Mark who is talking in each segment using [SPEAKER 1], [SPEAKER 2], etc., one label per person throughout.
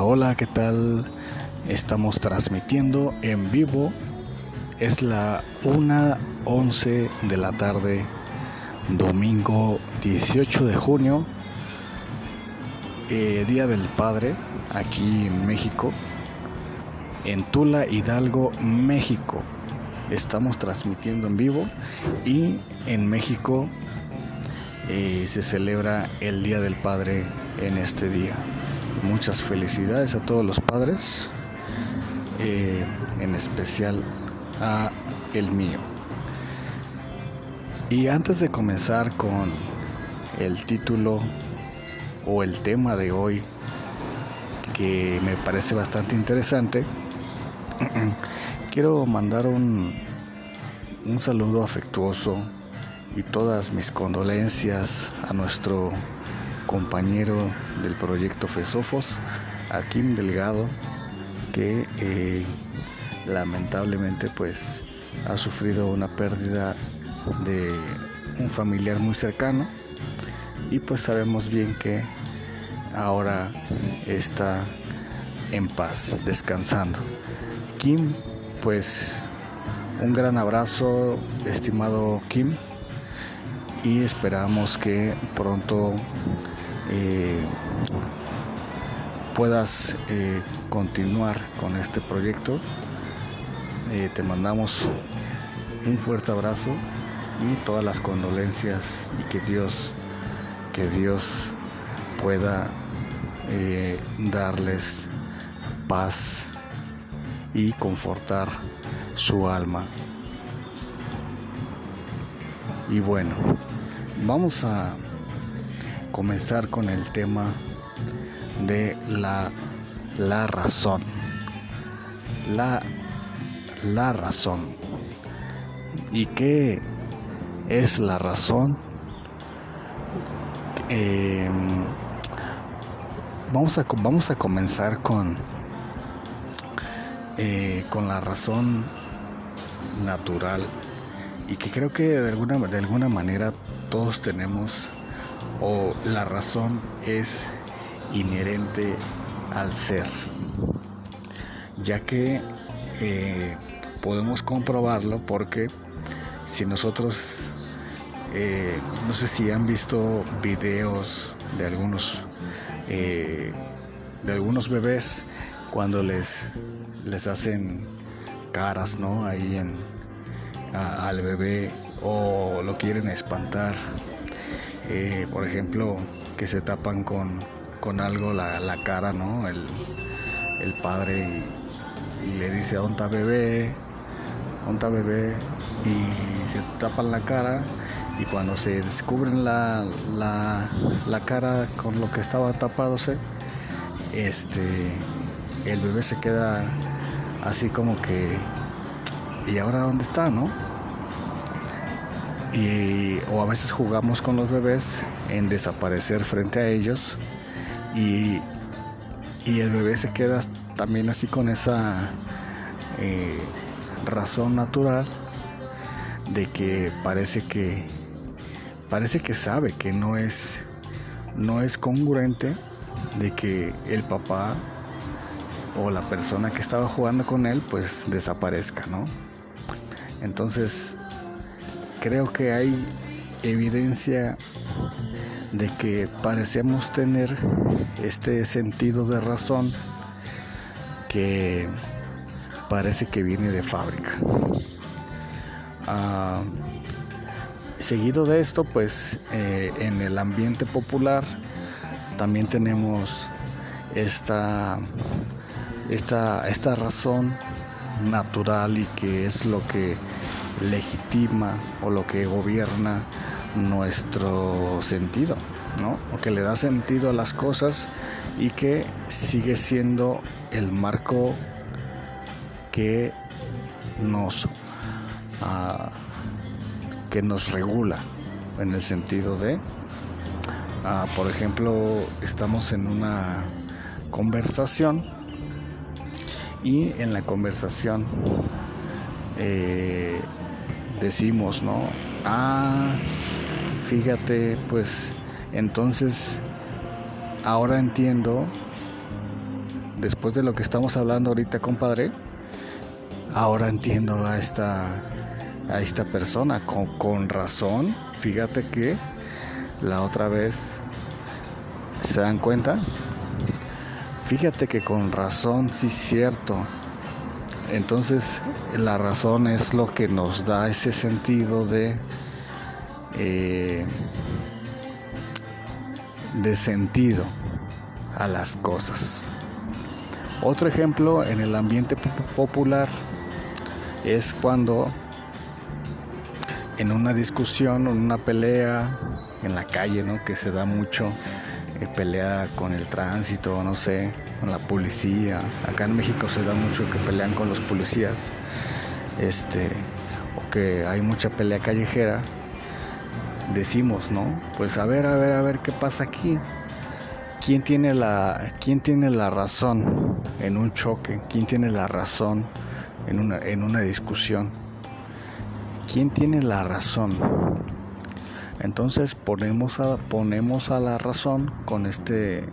[SPEAKER 1] Hola, ¿qué tal? Estamos transmitiendo en vivo. Es la 1.11 de la tarde, domingo 18 de junio, eh, Día del Padre, aquí en México, en Tula, Hidalgo, México. Estamos transmitiendo en vivo y en México eh, se celebra el Día del Padre en este día. Muchas felicidades a todos los padres, eh, en especial a el mío. Y antes de comenzar con el título o el tema de hoy, que me parece bastante interesante, quiero mandar un, un saludo afectuoso y todas mis condolencias a nuestro compañero del proyecto FESOFOS, a Kim Delgado, que eh, lamentablemente pues ha sufrido una pérdida de un familiar muy cercano y pues sabemos bien que ahora está en paz, descansando. Kim, pues un gran abrazo, estimado Kim, y esperamos que pronto eh, puedas eh, continuar con este proyecto. Eh, te mandamos un fuerte abrazo y todas las condolencias y que Dios, que Dios pueda darles paz y confortar su alma. Y bueno, vamos a comenzar con el tema de la, la razón. La, la razón. ¿Y qué es la razón? Eh, vamos, a, vamos a comenzar con, eh, con la razón natural y que creo que de alguna, de alguna manera todos tenemos o la razón es inherente al ser, ya que eh, podemos comprobarlo porque si nosotros, eh, no sé si han visto videos de algunos, eh, de algunos bebés cuando les, les hacen caras, ¿no? Ahí en, al bebé o lo quieren espantar eh, por ejemplo, que se tapan con, con algo la, la, cara, ¿no? El, el padre y, le dice, ¿dónde bebé? ¿Dónde bebé? Y se tapan la cara y cuando se descubren la, la, la cara con lo que estaba tapándose, este, el bebé se queda así como que, ¿y ahora dónde está, no? y, o a veces jugamos con los bebés en desaparecer frente a ellos y, y el bebé se queda también así con esa eh, razón natural de que parece que parece que sabe que no es no es congruente de que el papá o la persona que estaba jugando con él pues desaparezca, ¿no? Entonces creo que hay evidencia de que parecemos tener este sentido de razón que parece que viene de fábrica. Ah, seguido de esto, pues eh, en el ambiente popular también tenemos esta, esta, esta razón natural y que es lo que legitima o lo que gobierna nuestro sentido, ¿no? O que le da sentido a las cosas y que sigue siendo el marco que nos ah, que nos regula en el sentido de ah, por ejemplo estamos en una conversación y en la conversación eh, decimos, ¿no? Ah, fíjate, pues entonces ahora entiendo después de lo que estamos hablando ahorita, compadre, ahora entiendo a esta, a esta persona con, con razón. Fíjate que la otra vez, ¿se dan cuenta? Fíjate que con razón, sí es cierto. Entonces, la razón es lo que nos da ese sentido de, eh, de sentido a las cosas. Otro ejemplo en el ambiente popular es cuando en una discusión, en una pelea en la calle, ¿no? Que se da mucho pelea con el tránsito, no sé, con la policía. Acá en México se da mucho que pelean con los policías, este, o que hay mucha pelea callejera. Decimos, ¿no? Pues a ver, a ver, a ver qué pasa aquí. ¿Quién tiene la, quién tiene la razón en un choque? ¿Quién tiene la razón en una, en una discusión? ¿Quién tiene la razón? Entonces ponemos a, ponemos a la razón con este,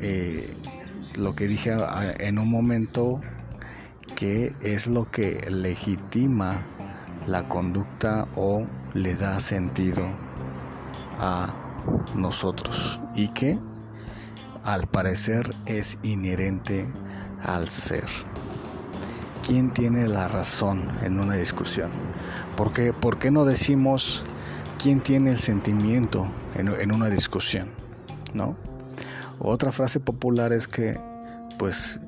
[SPEAKER 1] eh, lo que dije en un momento, que es lo que legitima la conducta o le da sentido a nosotros y que al parecer es inherente al ser. ¿Quién tiene la razón en una discusión? ¿Por qué, ¿Por qué no decimos quién tiene el sentimiento en, una discusión? ¿No? Otra frase popular es que, pues,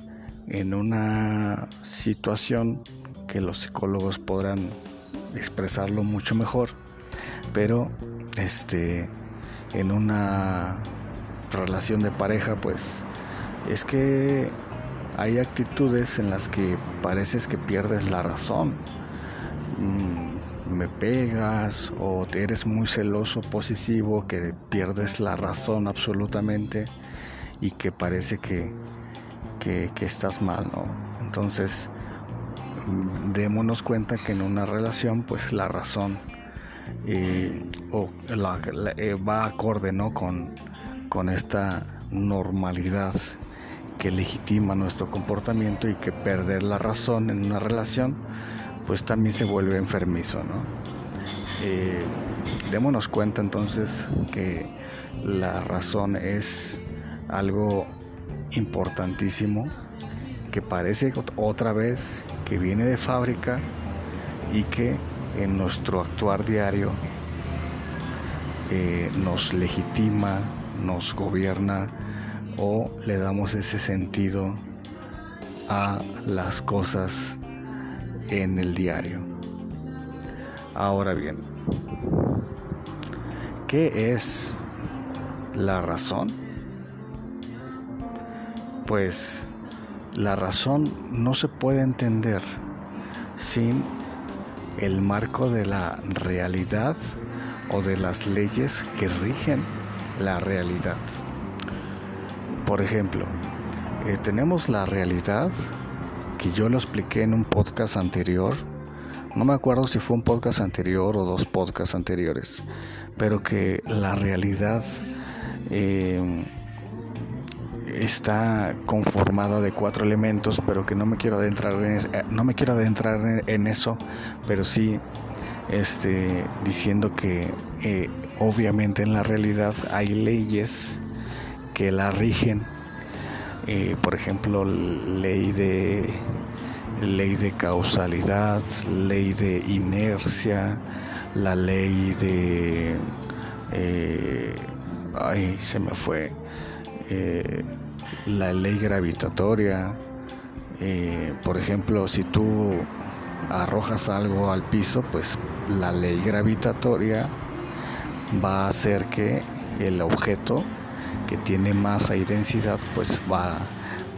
[SPEAKER 1] en una situación que los psicólogos podrán expresarlo mucho mejor, pero este en una relación de pareja, pues es que hay actitudes en las que pareces que pierdes la razón. Me pegas o eres muy celoso, posesivo, que pierdes la razón absolutamente y que parece que, que, estás mal, ¿no? Entonces, démonos cuenta que en una relación, pues la razón eh, o eh, va acorde, ¿no? Con, con esta normalidad que legitima nuestro comportamiento y que perder la razón en una relación pues también se vuelve enfermizo, ¿no? Eh, démonos cuenta entonces que la razón es algo importantísimo que parece otra vez que viene de fábrica y que en nuestro actuar diario eh, nos legitima, nos gobierna o le damos ese sentido a las cosas en el diario. Ahora bien, ¿qué es la razón? Pues la razón no se puede entender sin el marco de la realidad o de las leyes que rigen la realidad. Por ejemplo, eh, tenemos la realidad que yo lo expliqué en un podcast anterior. No me acuerdo si fue un podcast anterior o dos podcasts anteriores, pero que la realidad eh, está conformada de cuatro elementos, pero que no me quiero adentrar en, eh, no me quiero adentrar en, eso, pero sí este, diciendo que obviamente en la realidad hay leyes que la rigen. Eh, por ejemplo, ley de ley de causalidad, ley de inercia, la ley de eh, ay se me fue eh, la ley gravitatoria. por ejemplo, si tú arrojas algo al piso, pues la ley gravitatoria va a hacer que el objeto que tiene masa y densidad, pues va,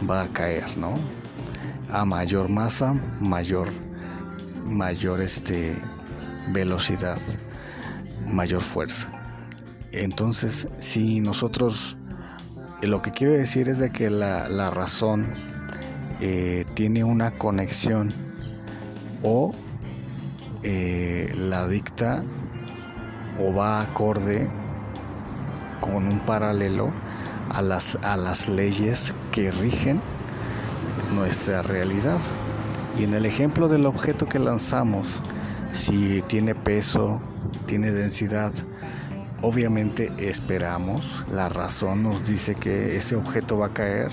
[SPEAKER 1] va a caer, ¿no? A mayor masa, mayor, mayor este, velocidad, mayor fuerza. Entonces, si nosotros, lo que quiero decir es de que la, razón eh, tiene una conexión o eh, la dicta o va acorde con un paralelo a las, a las leyes que rigen nuestra realidad. Y en el ejemplo del objeto que lanzamos, si tiene peso, tiene densidad, obviamente esperamos, la razón nos dice que ese objeto va a caer.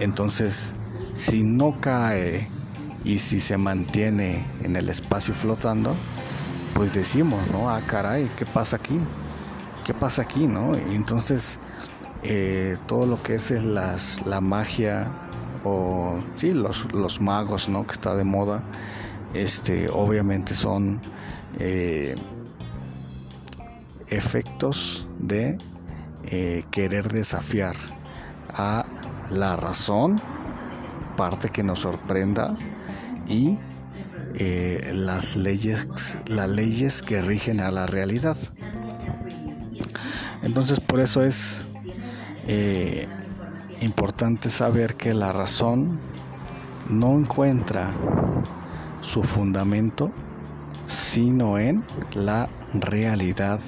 [SPEAKER 1] Entonces, si no cae y si se mantiene en el espacio flotando, pues decimos, ¿no? Ah, caray, ¿qué pasa aquí? ¿Qué pasa aquí, no? Entonces, eh, todo lo que es las, la magia o, sí, los, los magos, ¿no? Que está de moda, este, obviamente son eh, efectos de eh, querer desafiar a la razón, parte que nos sorprenda y las leyes las leyes que rigen a la realidad entonces por eso es eh, importante saber que la razón no encuentra su fundamento sino en la realidad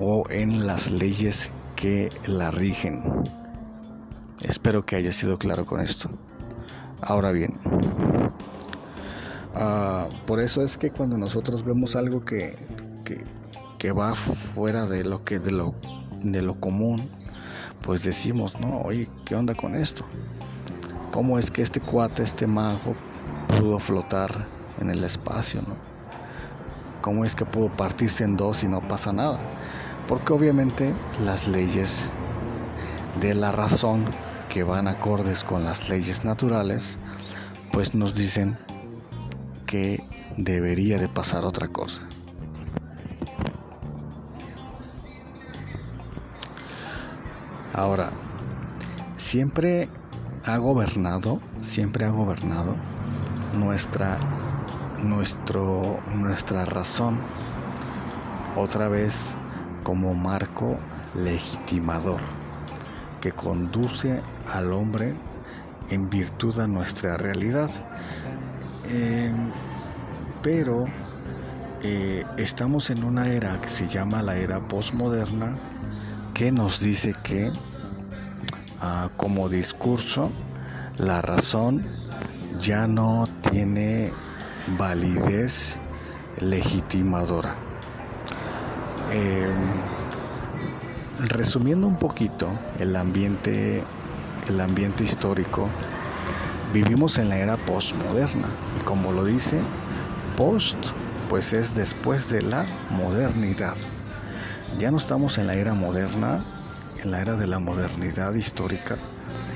[SPEAKER 1] o en las leyes que la rigen. Espero que haya sido claro con esto. Ahora bien, ah, por eso es que cuando nosotros vemos algo que, que, va fuera de lo que de lo de lo común, pues decimos, no, oye, ¿qué onda con esto? ¿Cómo es que este cuate, este mago, pudo flotar en el espacio, no? ¿Cómo es que pudo partirse en dos y no pasa nada? Porque obviamente las leyes de la razón que van acordes con las leyes naturales, pues nos dicen que debería de pasar otra cosa. Ahora, siempre ha gobernado, siempre ha gobernado nuestra, nuestro, nuestra razón, otra vez como marco legitimador que conduce al hombre en virtud a nuestra realidad. Eh, pero eh, estamos en una era que se llama la era postmoderna que nos dice que ah, como discurso la razón ya no tiene validez legitimadora. Eh, Resumiendo un poquito el ambiente, el ambiente histórico, vivimos en la era postmoderna y como lo dice, post pues es después de la modernidad. Ya no estamos en la era moderna, en la era de la modernidad histórica,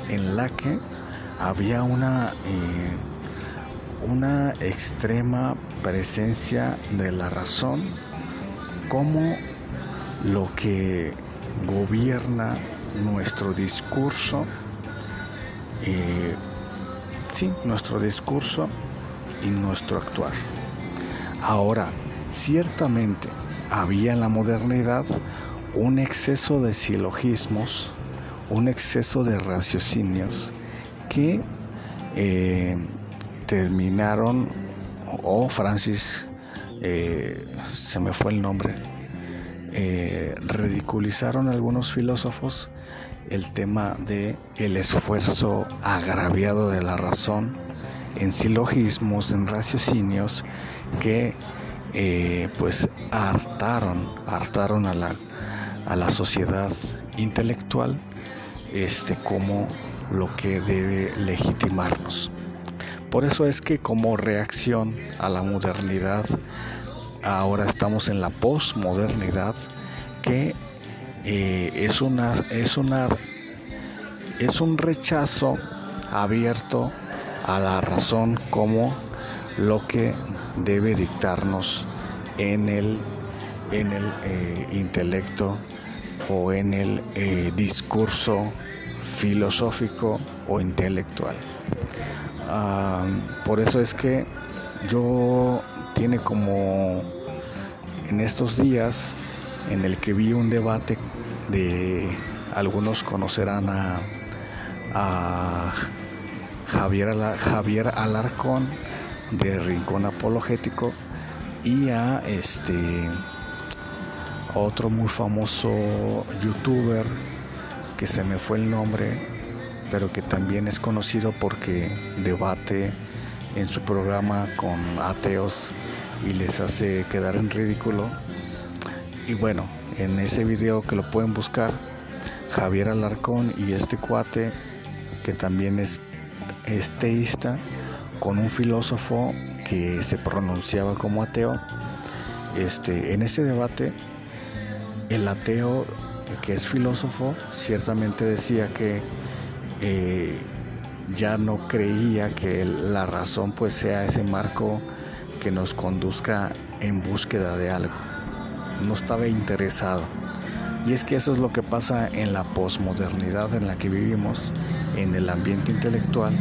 [SPEAKER 1] en la que había una, eh, una extrema presencia de la razón como lo que gobierna nuestro discurso, eh, sí, nuestro discurso y nuestro actuar. Ahora, ciertamente había en la modernidad un exceso de silogismos, un exceso de raciocinios que eh, terminaron, o Francis, eh, se me fue el nombre, eh, ridiculizaron algunos filósofos el tema de el esfuerzo agraviado de la razón en silogismos, en raciocinios que eh, pues hartaron, hartaron a la, a la sociedad intelectual este, como lo que debe legitimarnos. Por eso es que como reacción a la modernidad ahora estamos en la posmodernidad que eh, es una es una es un rechazo abierto a la razón como lo que debe dictarnos en el en el eh, intelecto o en el eh, discurso filosófico o intelectual. Ah, por eso es que yo tiene como en estos días en el que vi un debate de algunos conocerán a, Javier, Javier Alarcón de Rincón Apologético y a este otro muy famoso youtuber que se me fue el nombre pero que también es conocido porque debate en su programa con ateos y les hace quedar en ridículo. Y bueno, en ese video que lo pueden buscar, Javier Alarcón y este cuate, que también es, esteísta con un filósofo que se pronunciaba como ateo. Este, en ese debate, el ateo que es filósofo ciertamente decía que eh, ya no creía que la razón pues sea ese marco que nos conduzca en búsqueda de algo. No estaba interesado. Y es que eso es lo que pasa en la posmodernidad en la que vivimos, en el ambiente intelectual.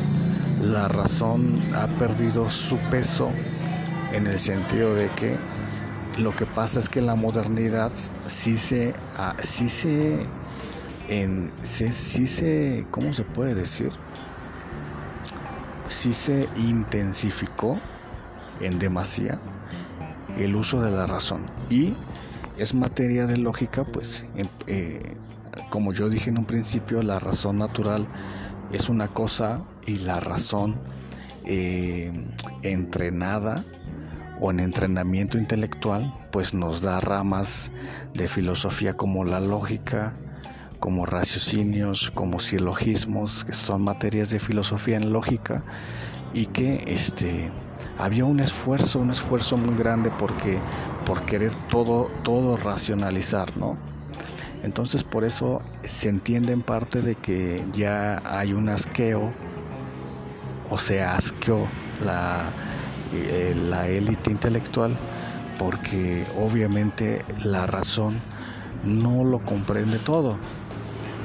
[SPEAKER 1] La razón ha perdido su peso en el sentido de que lo que pasa es que la modernidad sí se, ah, sí se, en, sí, se, ¿cómo se puede decir? Sí se intensificó en demasía el uso de la razón y es materia de lógica, pues, eh, como yo dije en un principio, la razón natural es una cosa y la razón eh, entrenada o en entrenamiento intelectual, pues nos da ramas de filosofía como la lógica, como raciocinios, como silogismos, que son materias de filosofía en lógica y que este había un esfuerzo, un esfuerzo muy grande porque por querer todo todo racionalizar, ¿no? Entonces por eso se entiende en parte de que ya hay un asqueo o se asqueó la eh, la élite intelectual porque obviamente la razón no lo comprende todo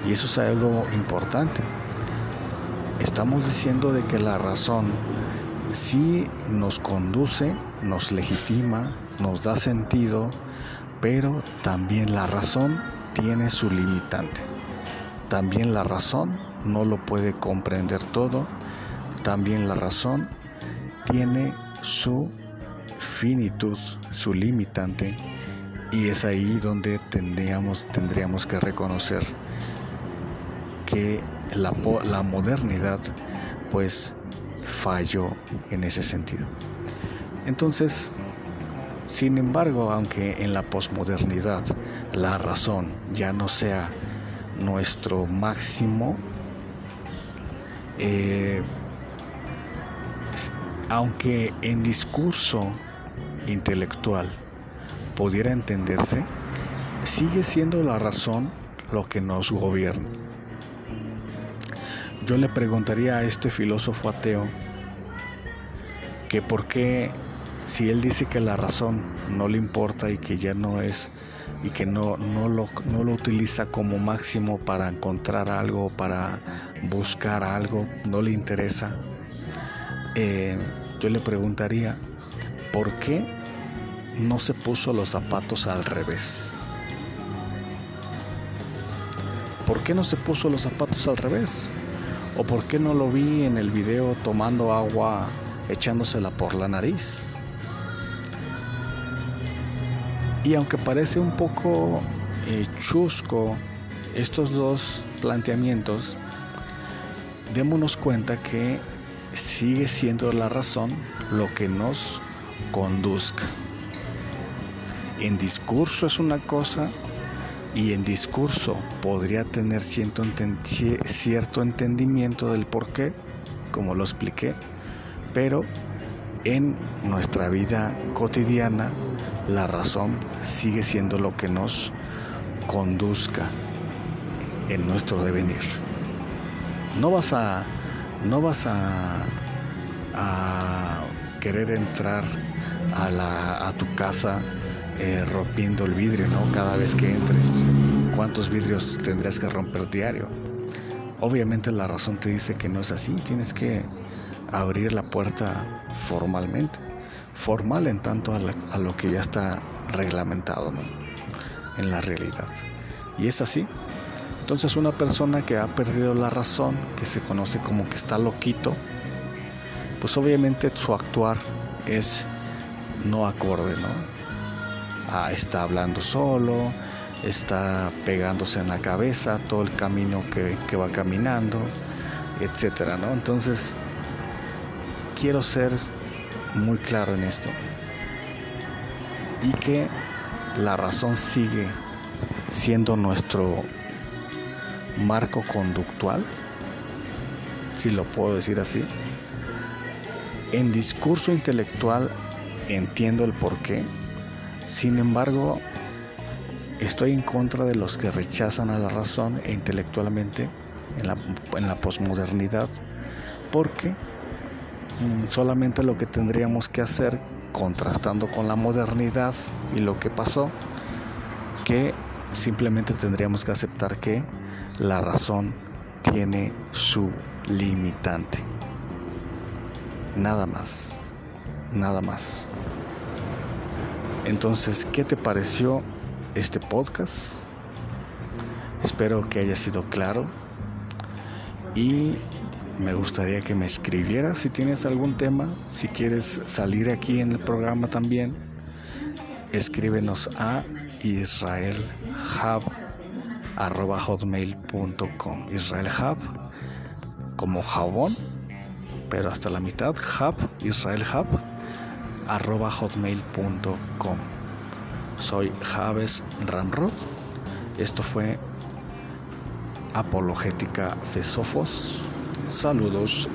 [SPEAKER 1] y eso es algo importante estamos diciendo de que la razón sí nos conduce, nos legitima, nos da sentido, pero también la razón tiene su limitante. También la razón no lo puede comprender todo, también la razón tiene su finitud, su limitante, y es ahí donde tendríamos, tendríamos que reconocer que la, la modernidad pues falló en ese sentido. Entonces, sin embargo, aunque en la posmodernidad la razón ya no sea nuestro máximo, eh, aunque en discurso intelectual pudiera entenderse, sigue siendo la razón lo que nos gobierna. Yo le preguntaría a este filósofo ateo que por qué si él dice que la razón no le importa y que ya no es y que no, no, lo, no lo utiliza como máximo para encontrar algo, para buscar algo, no le interesa, eh, yo le preguntaría, ¿por qué no se puso los zapatos al revés? ¿Por qué no se puso los zapatos al revés? ¿O por qué no lo vi en el video tomando agua echándosela por la nariz? Y aunque parece un poco eh, chusco estos dos planteamientos, démonos cuenta que sigue siendo la razón lo que nos conduzca. En discurso es una cosa y en discurso podría tener cierto, entendimiento del por qué, como lo expliqué, pero en nuestra vida cotidiana la razón sigue siendo lo que nos conduzca en nuestro devenir. No vas a, no vas a, a querer entrar a, la, a tu casa eh, rompiendo el vidrio, ¿no? Cada vez que entres, ¿cuántos vidrios tendrías que romper diario? Obviamente la razón te dice que no es así, tienes que abrir la puerta formalmente, formal en tanto a, lo que ya está reglamentado. En la realidad. Y es así. Entonces una persona que ha perdido la razón, que se conoce como que está loquito, pues obviamente su actuar es no acorde, ¿no? Ah, está hablando solo, está pegándose en la cabeza todo el camino que, va caminando, etcétera, ¿no? Entonces, quiero ser muy claro en esto y que la razón sigue siendo nuestro marco conductual, si lo puedo decir así. En discurso intelectual entiendo el porqué, sin embargo, estoy en contra de los que rechazan a la razón e intelectualmente en la, en la posmodernidad, porque mm, solamente lo que tendríamos que hacer, contrastando con la modernidad y lo que pasó, que simplemente tendríamos que aceptar que la razón tiene su limitante. Nada más, nada más. Entonces, ¿qué te pareció este podcast? Espero que haya sido claro y me gustaría que me escribieras si tienes algún tema, si quieres salir aquí en el programa también, escríbenos a israelhub.hotmail.com israelhub como jabón, pero hasta la mitad, hub, israelhub hotmail.com Soy Javes Ramrod. Esto fue Apologética Fesofos. Saludos